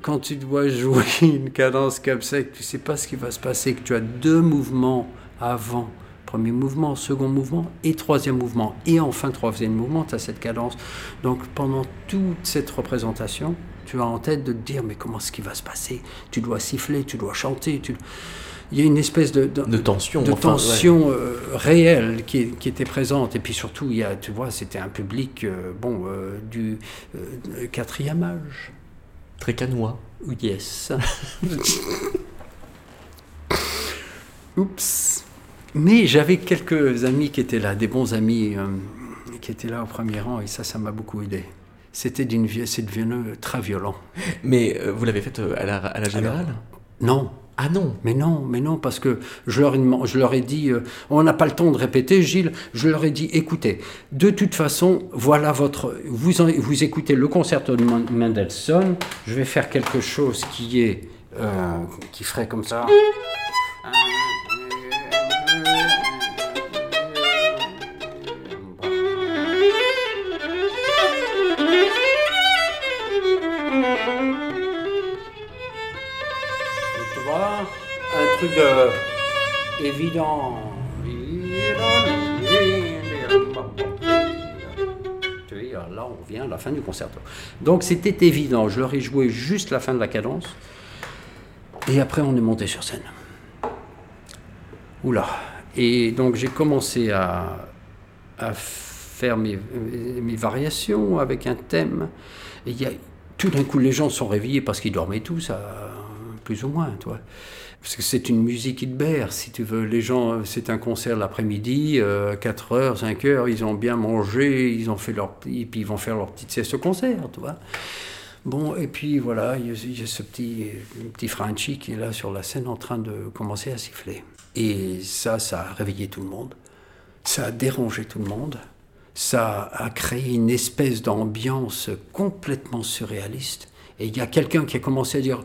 quand tu dois jouer une cadence comme ça, que tu sais pas ce qui va se passer, que tu as deux mouvements avant, premier mouvement, second mouvement et troisième mouvement, et enfin troisième mouvement, tu as cette cadence. Donc pendant toute cette représentation, tu as en tête de te dire mais comment est-ce qui va se passer? Tu dois siffler, tu dois chanter, tu... il y a une espèce de, de, De tension. de enfin, ouais. tension euh, réelle qui, qui était présente. Et puis surtout, il y a, tu vois, c'était un public euh, bon, euh, du quatrième âge. Très canois. Yes. Oups. Mais j'avais quelques amis qui étaient là, des bons amis euh, qui étaient là au premier rang, et ça, ça m'a beaucoup aidé. C'était d'une vie, c'est devenu très violent. Mais euh, vous l'avez faite euh, à la, à la générale? Non, Ah non Mais non, mais non, parce que je leur ai, deman- je leur ai dit, euh, on n'a pas le temps de répéter, Gilles, je leur ai dit, écoutez, de toute façon, voilà votre, vous, en- vous écoutez le concerto de Men- Mendelssohn, je vais faire quelque chose qui est, qui ferait comme ça. Là, on revient à la fin du concerto. Donc c'était évident. Je leur ai joué juste la fin de la cadence. Et après, on est monté sur scène. Oula. Et donc j'ai commencé à, faire mes, variations avec un thème. Et y a, tout d'un coup, les gens sont réveillés parce qu'ils dormaient tous, à, plus ou moins. Parce que c'est une musique qui si tu veux. Les gens, c'est un concert l'après-midi, euh, 4 heures, 5 heures, ils ont bien mangé, ils ont fait leur, et puis ils vont faire leur petite sieste au concert, tu vois. Bon, et puis voilà, il y y a ce petit, petit Franchi qui est là sur la scène en train de commencer à siffler. Et ça, ça a réveillé tout le monde. Ça a dérangé tout le monde. Ça a créé une espèce d'ambiance complètement surréaliste. Et il y a quelqu'un qui a commencé à dire,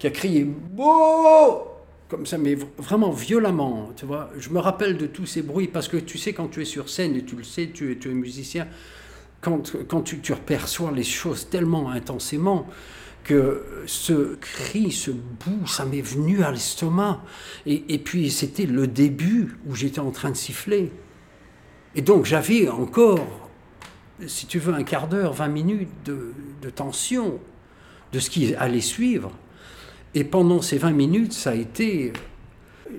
qui a crié Beau Comme ça, mais vraiment violemment, tu vois. Je me rappelle de tous ces bruits parce que tu sais, quand tu es sur scène, et tu le sais, tu es, tu es musicien, quand, quand tu, tu perçois les choses tellement intensément que ce cri, ce bout, ça m'est venu à l'estomac. Et, et puis c'était le début où j'étais en train de siffler. Et donc j'avais encore, si tu veux, un quart d'heure, 20 minutes de, de tension de ce qui allait suivre. Et pendant ces 20 minutes, ça a été,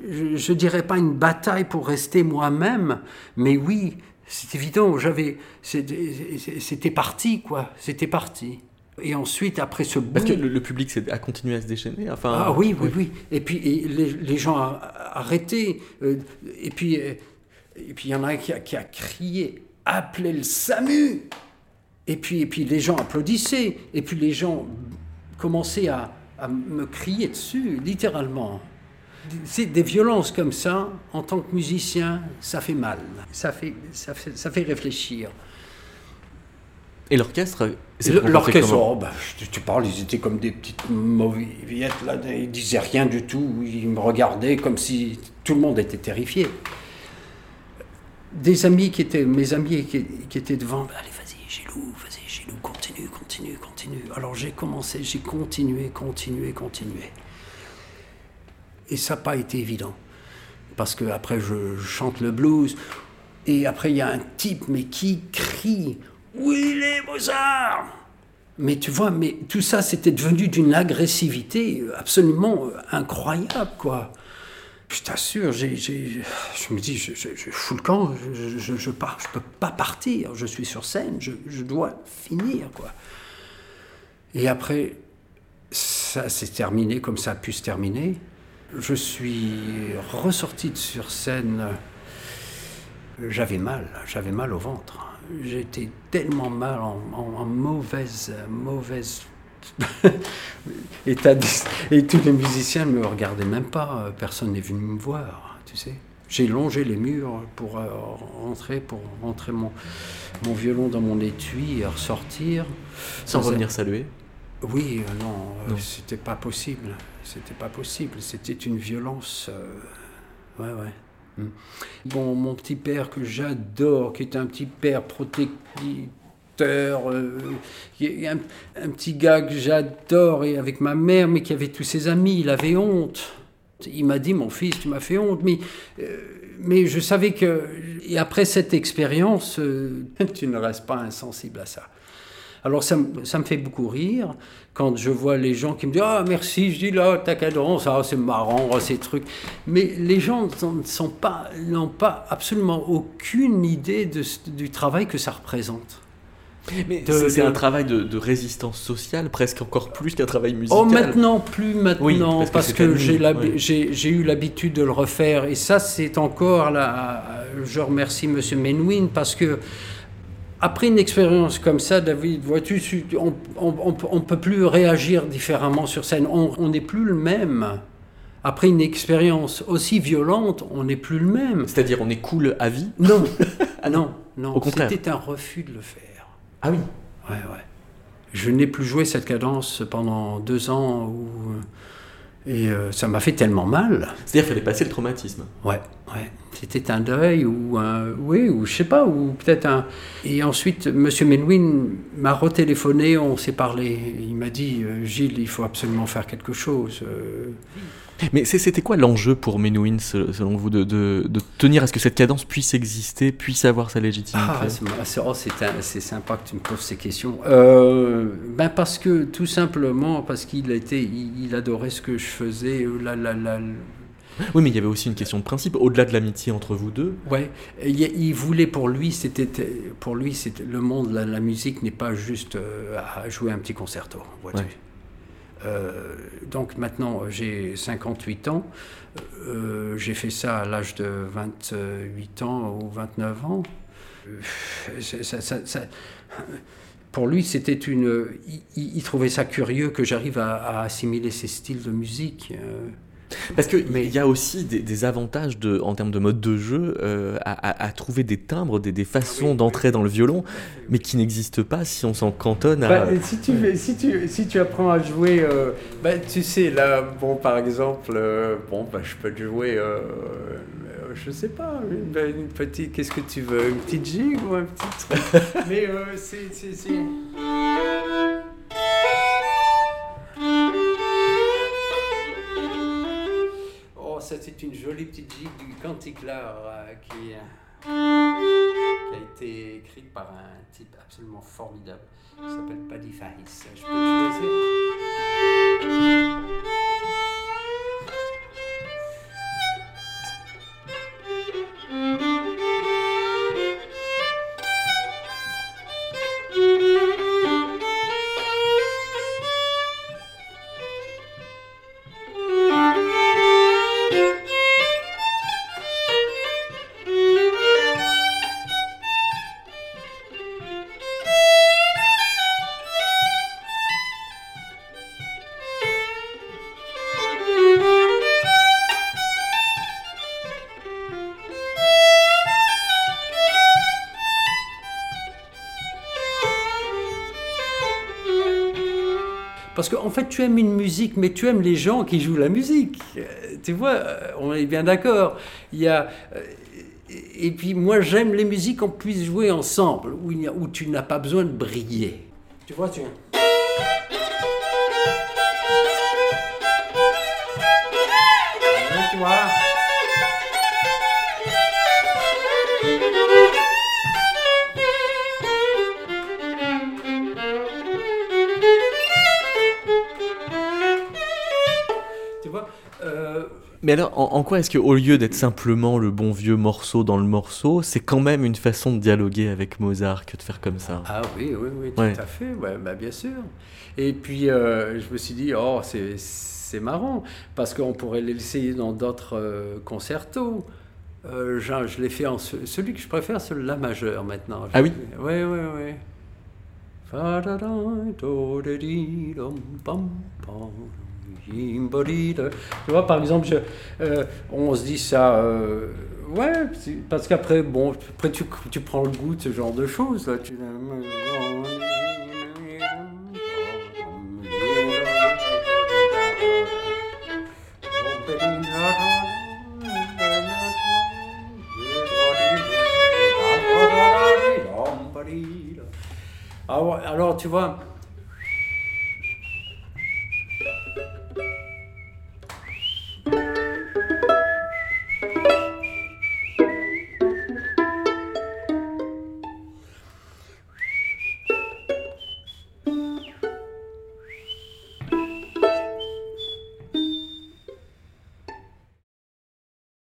je ne dirais pas une bataille pour rester moi-même, mais oui, c'est évident, j'avais, c'était parti, quoi, c'était parti. Et ensuite, après ce Parce que le, le public a continué à se déchaîner. Enfin, ah oui, oui, oui. Et puis et les, les gens a- a- arrêté. euh, et puis euh, et puis il y en a un qui a, qui a crié appelez le SAMU. Et puis et puis les gens applaudissaient. Et puis les gens commençaient à, à me crier dessus, littéralement. C'est des violences comme ça, en tant que musicien, ça fait mal. Ça fait, ça fait, ça fait réfléchir. Et l'orchestre L'orchestre, comment oh, bah, tu parles, ils étaient comme des petites mauviettes, là, ils disaient rien du tout, ils me regardaient comme si tout le monde était terrifié. Des amis qui étaient, mes amis qui, qui étaient devant, bah, allez vas-y Gilou, vas-y, Continue, continue, continue. Alors j'ai commencé, j'ai continué, continué, continué. Et ça n'a pas été évident. Parce que après, je chante le blues. Et après, il y a un type, mais qui crie Oui, les Mozart Mais tu vois, mais tout ça, c'était devenu d'une agressivité absolument incroyable, quoi. Je t'assure, je me dis, je, je, je fous le camp, je, je, peux pas partir, je suis sur scène, je, dois finir, quoi. Et après, ça s'est terminé comme ça a pu se terminer. Je suis ressorti de sur scène, j'avais mal, j'avais mal au ventre. J'étais tellement mal, en, en, en mauvaise, mauvaise et tous les musiciens ne me regardaient même pas, personne n'est venu me voir, tu sais. J'ai longé les murs pour euh, rentrer, pour rentrer mon, mon violon dans mon étui et ressortir. Sans revenir saluer? Oui, euh, non, euh, c'était pas possible. C'était pas possible. C'était une violence. euh, Ouais, ouais. Mm. Bon, mon petit père que j'adore, qui est un petit père protecteur, euh, un, petit gars que j'adore, et avec ma mère, mais qui avait tous ses amis, il avait honte. Il m'a dit, mon fils, tu m'as fait honte, mais, euh, mais je savais que, et après cette expérience, euh, tu ne restes pas insensible à ça. Alors ça, ça me fait beaucoup rire quand je vois les gens qui me disent Ah merci, je dis là, ta cadence, ah, c'est marrant, ah, ces trucs. Mais les gens ne sont pas, n'ont pas absolument aucune idée du travail que ça représente. Mais c'est un travail de, de résistance sociale, presque encore plus qu'un travail musical. Oh, maintenant, plus maintenant, Oui, parce que parce j'ai eu l'habitude de le refaire. Et ça, c'est encore là. Je remercie Monsieur Menwin parce que. Après une expérience comme ça, David, vois-tu, tu- on ne peut plus réagir différemment sur scène. On on n'est plus le même. Après une expérience aussi violente, on n'est plus le même. C'est-à-dire, on est cool à vie? Non, non, non. Au contraire. C'était un refus de le faire. Ah oui Ouais, ouais. Je n'ai plus joué cette cadence pendant deux ans où, et euh, ça m'a fait tellement mal. C'est-à-dire qu'il fallait passer le traumatisme. Ouais, ouais. C'était un deuil ou un, oui, ou je sais pas, ou peut-être un. Et ensuite, Monsieur Menwin m'a retéléphoné, on s'est parlé. Il m'a dit, euh, Gilles, il faut absolument faire quelque chose. euh. Mais c'était quoi l'enjeu pour Menuhin, se- selon vous, de, de- de tenir à ce que cette cadence puisse exister, puisse avoir sa légitimité? Ah, c'est oh, sympa que tu me poses ces questions. Euh, ben parce que tout simplement parce qu'il était, il, il adorait ce que je faisais. euh, La, la, la, Oui, mais il y avait aussi une question de principe, au-delà de l'amitié entre vous deux. Ouais, il, il voulait pour lui, c'était pour lui, le monde, la, la musique n'est pas juste euh, à jouer un petit concerto, vois-tu. Ouais. Euh, donc maintenant, j'ai 58 ans. Euh, j'ai fait ça à l'âge de 28 ans ou 29 ans. Euh, ça- ça- ça- pour lui, c'était une. Il, il- trouvait ça curieux que j'arrive à, à assimiler ces styles de musique. Parce qu'il y a aussi des, des avantages de, en termes de mode de jeu euh, à, à- à trouver des timbres, des, des façons d'entrer dans le violon, mais qui n'existent pas si on s'en cantonne à... Bah, si, tu, si, tu, si tu apprends à jouer, euh, bah, tu sais, là, bon, par exemple, euh, bon, bah, je peux te jouer, euh, je sais pas, une, bah, une petite, qu'est-ce que tu veux, une petite gigue ou un petit truc? Mais c'est. C'est une jolie petite gigue du Canticlar euh, qui, euh, qui a été écrite par un type absolument formidable qui s'appelle Paddy Fahis. Parce qu'en fait, tu aimes une musique, mais tu aimes les gens qui jouent la musique. Euh, Tu vois, euh, on est bien d'accord. Il y a, euh, et puis moi j'aime les musiques qu'on puisse jouer ensemble, où, il y a, où tu n'as pas besoin de briller. Tu vois, tu... Tu vois? Mais alors, en, en quoi est-ce qu'au lieu d'être simplement le bon vieux morceau dans le morceau, c'est quand même une façon de dialoguer avec Mozart que de faire comme ça? Ah oui, oui, oui, tout Ouais. à fait, ouais, bah, bien sûr. Et puis, euh, je me suis dit, oh, c'est, c'est marrant, parce qu'on pourrait l'essayer dans d'autres euh, concertos. Euh, je, je l'ai fait en ce- celui que je préfère, c'est le La majeur maintenant. Ah oui? Oui, oui, oui. Tu vois, par exemple, euh, on se dit ça. euh, ouais, parce qu'après, bon, après tu, tu prends le goût de ce genre de choses. Là, tu... Alors, alors, tu vois,